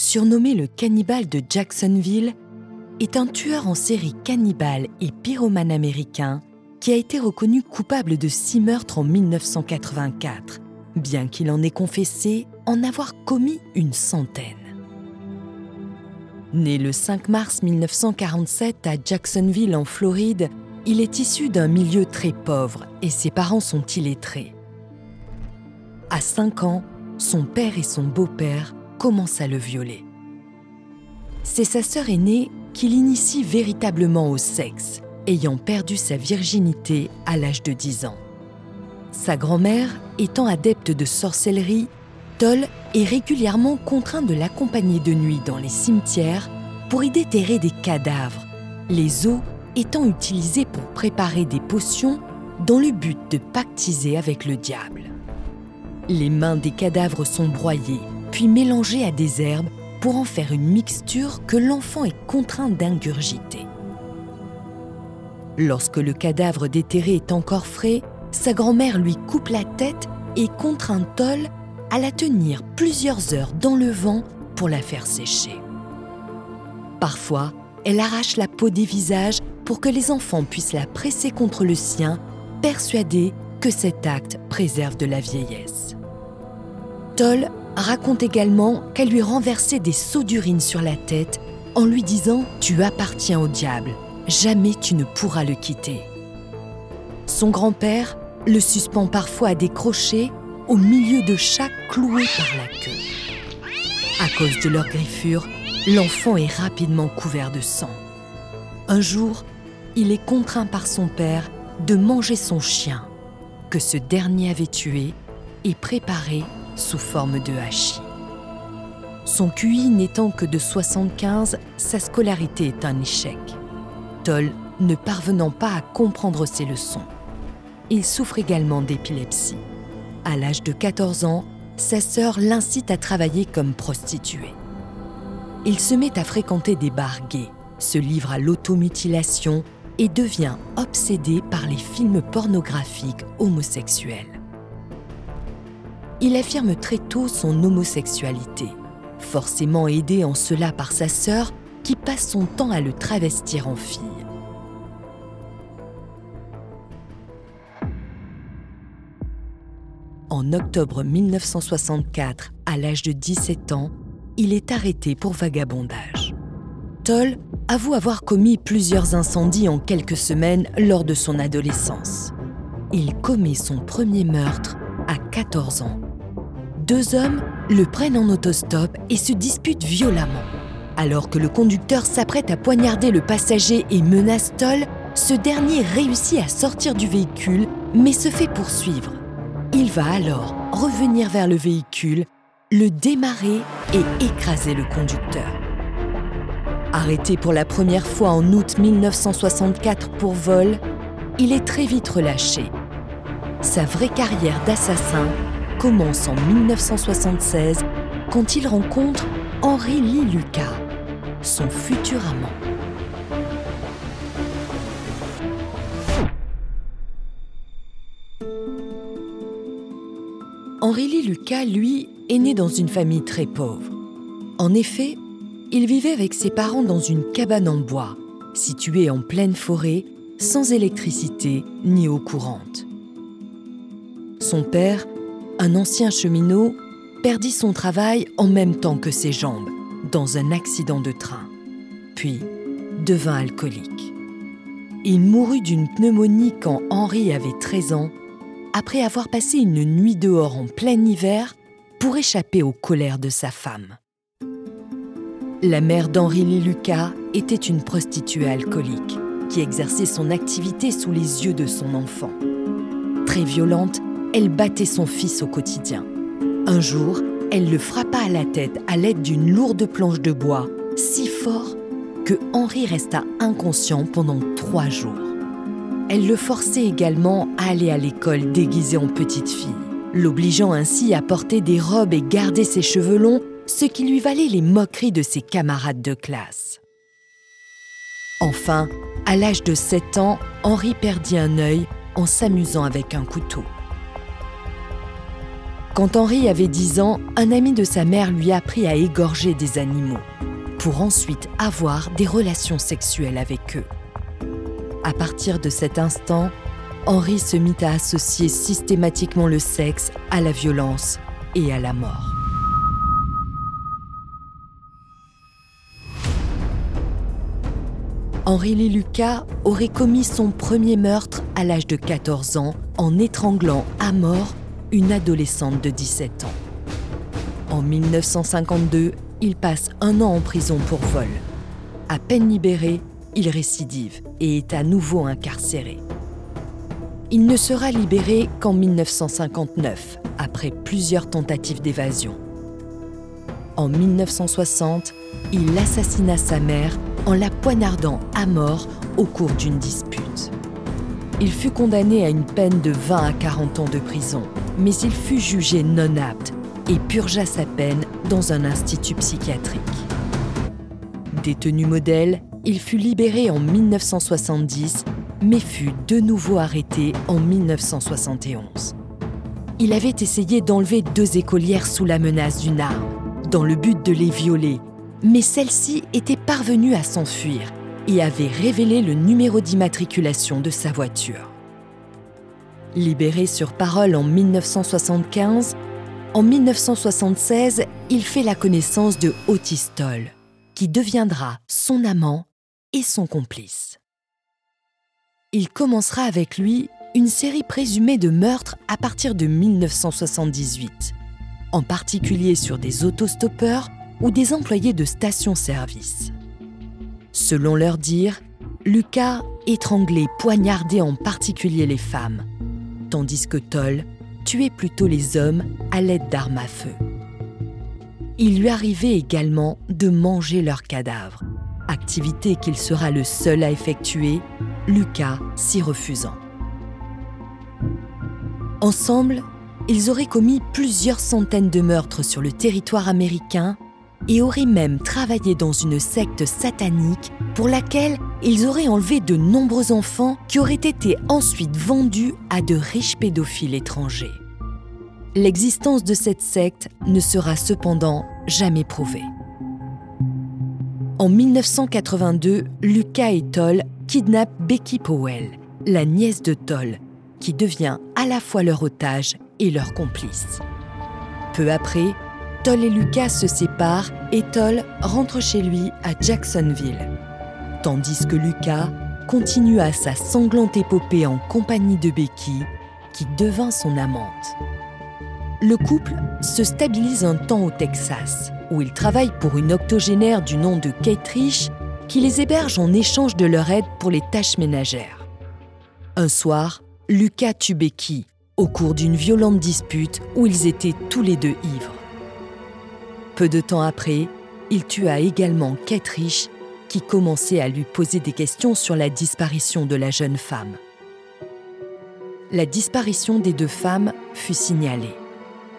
surnommé le cannibale de Jacksonville, est un tueur en série cannibale et pyromane américain qui a été reconnu coupable de six meurtres en 1984, bien qu'il en ait confessé en avoir commis une centaine. Né le 5 mars 1947 à Jacksonville en Floride, il est issu d'un milieu très pauvre et ses parents sont illettrés. À 5 ans, son père et son beau-père commencent à le violer. C'est sa sœur aînée qui l'initie véritablement au sexe, ayant perdu sa virginité à l'âge de 10 ans. Sa grand-mère étant adepte de sorcellerie, Toll est régulièrement contraint de l'accompagner de nuit dans les cimetières pour y déterrer des cadavres, les os étant utilisés pour préparer des potions dans le but de pactiser avec le diable. Les mains des cadavres sont broyées, puis mélangées à des herbes pour en faire une mixture que l'enfant est contraint d'ingurgiter. Lorsque le cadavre déterré est encore frais, sa grand-mère lui coupe la tête et contraint Toll à la tenir plusieurs heures dans le vent pour la faire sécher. Parfois, elle arrache la peau des visages pour que les enfants puissent la presser contre le sien, persuadés que cet acte préserve de la vieillesse. Toll raconte également qu'elle lui renversait des seaux d'urine sur la tête en lui disant ⁇ Tu appartiens au diable, jamais tu ne pourras le quitter ⁇ Son grand-père le suspend parfois à des crochets au milieu de chaque cloué par la queue. À cause de leur griffure, l'enfant est rapidement couvert de sang. Un jour, il est contraint par son père de manger son chien, que ce dernier avait tué et préparé sous forme de hachis. Son QI n'étant que de 75, sa scolarité est un échec. Toll ne parvenant pas à comprendre ses leçons. Il souffre également d'épilepsie. À l'âge de 14 ans, sa sœur l'incite à travailler comme prostituée. Il se met à fréquenter des bars gays, se livre à l'automutilation et devient obsédé par les films pornographiques homosexuels. Il affirme très tôt son homosexualité, forcément aidé en cela par sa sœur qui passe son temps à le travestir en fille. En octobre 1964, à l'âge de 17 ans, il est arrêté pour vagabondage. Toll avoue avoir commis plusieurs incendies en quelques semaines lors de son adolescence. Il commet son premier meurtre à 14 ans. Deux hommes le prennent en autostop et se disputent violemment. Alors que le conducteur s'apprête à poignarder le passager et menace Toll, ce dernier réussit à sortir du véhicule mais se fait poursuivre. Il va alors revenir vers le véhicule, le démarrer et écraser le conducteur. Arrêté pour la première fois en août 1964 pour vol, il est très vite relâché. Sa vraie carrière d'assassin commence en 1976 quand il rencontre Henri Lee Lucas, son futur amant. Henri Lee Lucas, lui, est né dans une famille très pauvre. En effet, il vivait avec ses parents dans une cabane en bois, située en pleine forêt, sans électricité ni eau courante. Son père, un ancien cheminot, perdit son travail en même temps que ses jambes, dans un accident de train, puis devint alcoolique. Il mourut d'une pneumonie quand Henri avait 13 ans, après avoir passé une nuit dehors en plein hiver pour échapper aux colères de sa femme. La mère d'Henri Lucas était une prostituée alcoolique qui exerçait son activité sous les yeux de son enfant. Très violente, elle battait son fils au quotidien. Un jour, elle le frappa à la tête à l'aide d'une lourde planche de bois, si fort que Henri resta inconscient pendant trois jours. Elle le forçait également à aller à l'école déguisé en petite fille, l'obligeant ainsi à porter des robes et garder ses cheveux longs, ce qui lui valait les moqueries de ses camarades de classe. Enfin, à l'âge de 7 ans, Henri perdit un œil en s'amusant avec un couteau. Quand Henri avait 10 ans, un ami de sa mère lui apprit à égorger des animaux, pour ensuite avoir des relations sexuelles avec eux. À partir de cet instant, Henri se mit à associer systématiquement le sexe à la violence et à la mort. Henri Lucas aurait commis son premier meurtre à l'âge de 14 ans en étranglant à mort une adolescente de 17 ans. En 1952, il passe un an en prison pour vol. À peine libéré, il récidive et est à nouveau incarcéré. Il ne sera libéré qu'en 1959, après plusieurs tentatives d'évasion. En 1960, il assassina sa mère en la poignardant à mort au cours d'une dispute. Il fut condamné à une peine de 20 à 40 ans de prison, mais il fut jugé non apte et purgea sa peine dans un institut psychiatrique. Détenu modèle, il fut libéré en 1970, mais fut de nouveau arrêté en 1971. Il avait essayé d'enlever deux écolières sous la menace d'une arme, dans le but de les violer, mais celle-ci était parvenue à s'enfuir et avait révélé le numéro d'immatriculation de sa voiture. Libéré sur parole en 1975, en 1976, il fait la connaissance de Otis Toll, qui deviendra son amant et son complice. Il commencera avec lui une série présumée de meurtres à partir de 1978, en particulier sur des autostoppeurs ou des employés de stations-service. Selon leur dire, Lucas étranglait, poignardait en particulier les femmes, tandis que Toll tuait plutôt les hommes à l'aide d'armes à feu. Il lui arrivait également de manger leurs cadavres, activité qu'il sera le seul à effectuer, Lucas s'y refusant. Ensemble, ils auraient commis plusieurs centaines de meurtres sur le territoire américain et auraient même travaillé dans une secte satanique pour laquelle ils auraient enlevé de nombreux enfants qui auraient été ensuite vendus à de riches pédophiles étrangers. L'existence de cette secte ne sera cependant jamais prouvée. En 1982, Lucas et Toll kidnappent Becky Powell, la nièce de Toll, qui devient à la fois leur otage et leur complice. Peu après, Toll et Lucas se séparent et Toll rentre chez lui à Jacksonville, tandis que Lucas continue à sa sanglante épopée en compagnie de Becky, qui devint son amante. Le couple se stabilise un temps au Texas, où il travaille pour une octogénaire du nom de Kate qui les héberge en échange de leur aide pour les tâches ménagères. Un soir, Lucas tue Becky au cours d'une violente dispute où ils étaient tous les deux ivres. Peu de temps après, il tua également Kate qui commençait à lui poser des questions sur la disparition de la jeune femme. La disparition des deux femmes fut signalée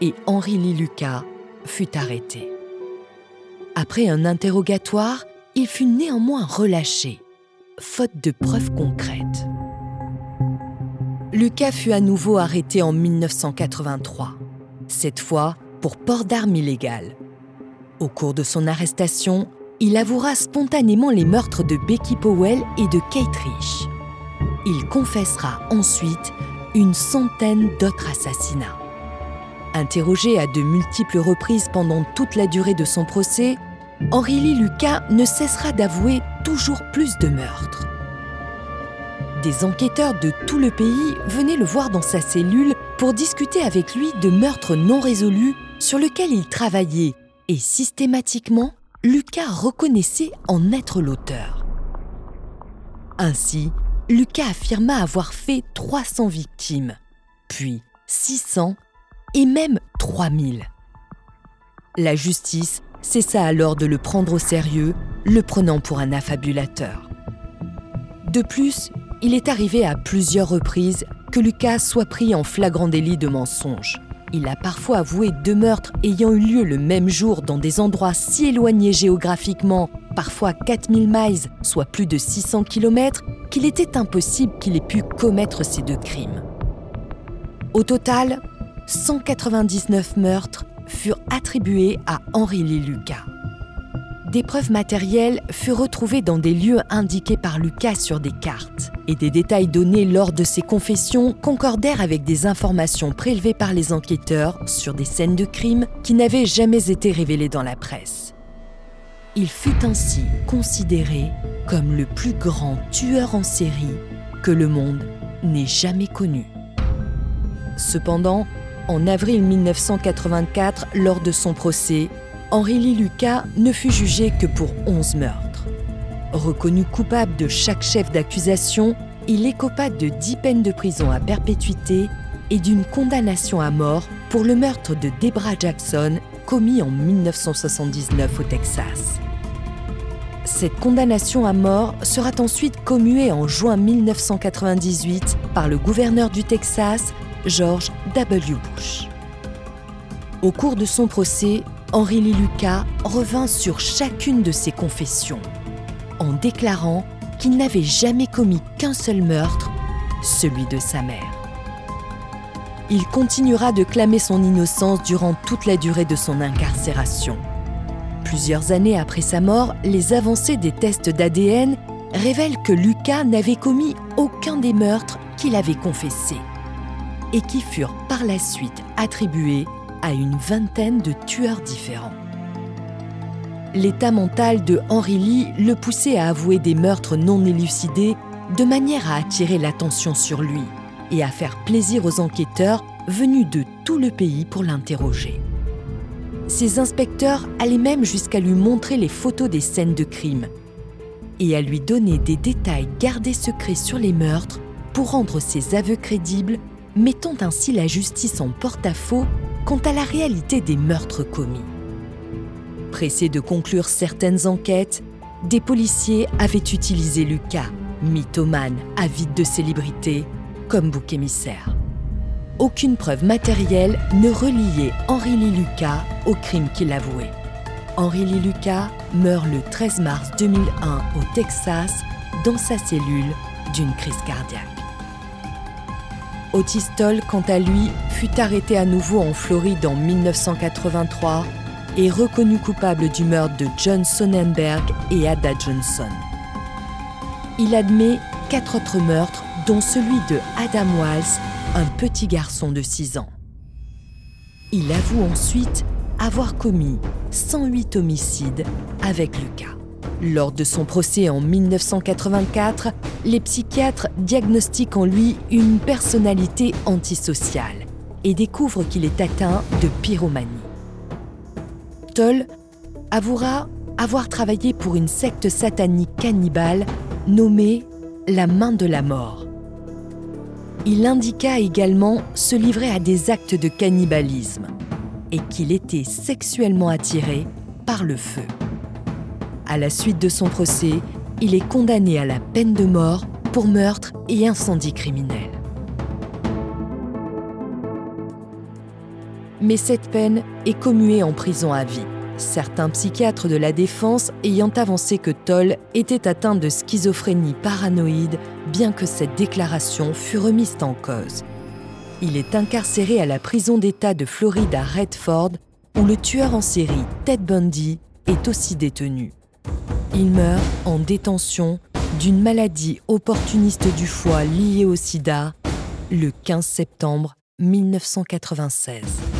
et Henri Lee Lucas fut arrêté. Après un interrogatoire, il fut néanmoins relâché, faute de preuves concrètes. Lucas fut à nouveau arrêté en 1983, cette fois pour port d'armes illégales. Au cours de son arrestation, il avouera spontanément les meurtres de Becky Powell et de Kate Rich. Il confessera ensuite une centaine d'autres assassinats. Interrogé à de multiples reprises pendant toute la durée de son procès, Henri Lee Lucas ne cessera d'avouer toujours plus de meurtres. Des enquêteurs de tout le pays venaient le voir dans sa cellule pour discuter avec lui de meurtres non résolus sur lesquels il travaillait et systématiquement, Lucas reconnaissait en être l'auteur. Ainsi, Lucas affirma avoir fait 300 victimes, puis 600 et même 3000. La justice cessa alors de le prendre au sérieux, le prenant pour un affabulateur. De plus, il est arrivé à plusieurs reprises que Lucas soit pris en flagrant délit de mensonge. Il a parfois avoué deux meurtres ayant eu lieu le même jour dans des endroits si éloignés géographiquement, parfois 4000 miles, soit plus de 600 km, qu'il était impossible qu'il ait pu commettre ces deux crimes. Au total, 199 meurtres furent attribués à Henri Lee Lucas. Des preuves matérielles furent retrouvées dans des lieux indiqués par Lucas sur des cartes, et des détails donnés lors de ses confessions concordèrent avec des informations prélevées par les enquêteurs sur des scènes de crime qui n'avaient jamais été révélées dans la presse. Il fut ainsi considéré comme le plus grand tueur en série que le monde n'ait jamais connu. Cependant, en avril 1984, lors de son procès, Henri Lee Lucas ne fut jugé que pour 11 meurtres. Reconnu coupable de chaque chef d'accusation, il écopa de 10 peines de prison à perpétuité et d'une condamnation à mort pour le meurtre de Debra Jackson commis en 1979 au Texas. Cette condamnation à mort sera ensuite commuée en juin 1998 par le gouverneur du Texas, George W. Bush. Au cours de son procès, Henri Lucas revint sur chacune de ses confessions, en déclarant qu'il n'avait jamais commis qu'un seul meurtre, celui de sa mère. Il continuera de clamer son innocence durant toute la durée de son incarcération. Plusieurs années après sa mort, les avancées des tests d'ADN révèlent que Lucas n'avait commis aucun des meurtres qu'il avait confessés et qui furent par la suite attribués à une vingtaine de tueurs différents. L'état mental de Henry Lee le poussait à avouer des meurtres non élucidés de manière à attirer l'attention sur lui et à faire plaisir aux enquêteurs venus de tout le pays pour l'interroger. Ces inspecteurs allaient même jusqu'à lui montrer les photos des scènes de crime et à lui donner des détails gardés secrets sur les meurtres pour rendre ses aveux crédibles, mettant ainsi la justice en porte-à-faux quant à la réalité des meurtres commis. Pressés de conclure certaines enquêtes, des policiers avaient utilisé Lucas, mythomane avide de célébrité, comme bouc émissaire. Aucune preuve matérielle ne reliait Henri Lee Lucas au crime qu'il avouait. Henri Lee Lucas meurt le 13 mars 2001 au Texas dans sa cellule d'une crise cardiaque. Otis Toll, quant à lui, fut arrêté à nouveau en Floride en 1983 et reconnu coupable du meurtre de John Sonnenberg et Ada Johnson. Il admet quatre autres meurtres, dont celui de Adam Walsh, un petit garçon de 6 ans. Il avoue ensuite avoir commis 108 homicides avec Lucas. Lors de son procès en 1984, les psychiatres diagnostiquent en lui une personnalité antisociale et découvrent qu'il est atteint de pyromanie. Toll avouera avoir travaillé pour une secte satanique cannibale nommée la main de la mort. Il indiqua également se livrer à des actes de cannibalisme et qu'il était sexuellement attiré par le feu. À la suite de son procès, il est condamné à la peine de mort pour meurtre et incendie criminel. Mais cette peine est commuée en prison à vie, certains psychiatres de la défense ayant avancé que Toll était atteint de schizophrénie paranoïde, bien que cette déclaration fût remise en cause. Il est incarcéré à la prison d'État de Floride à Redford, où le tueur en série Ted Bundy est aussi détenu. Il meurt en détention d'une maladie opportuniste du foie liée au sida le 15 septembre 1996.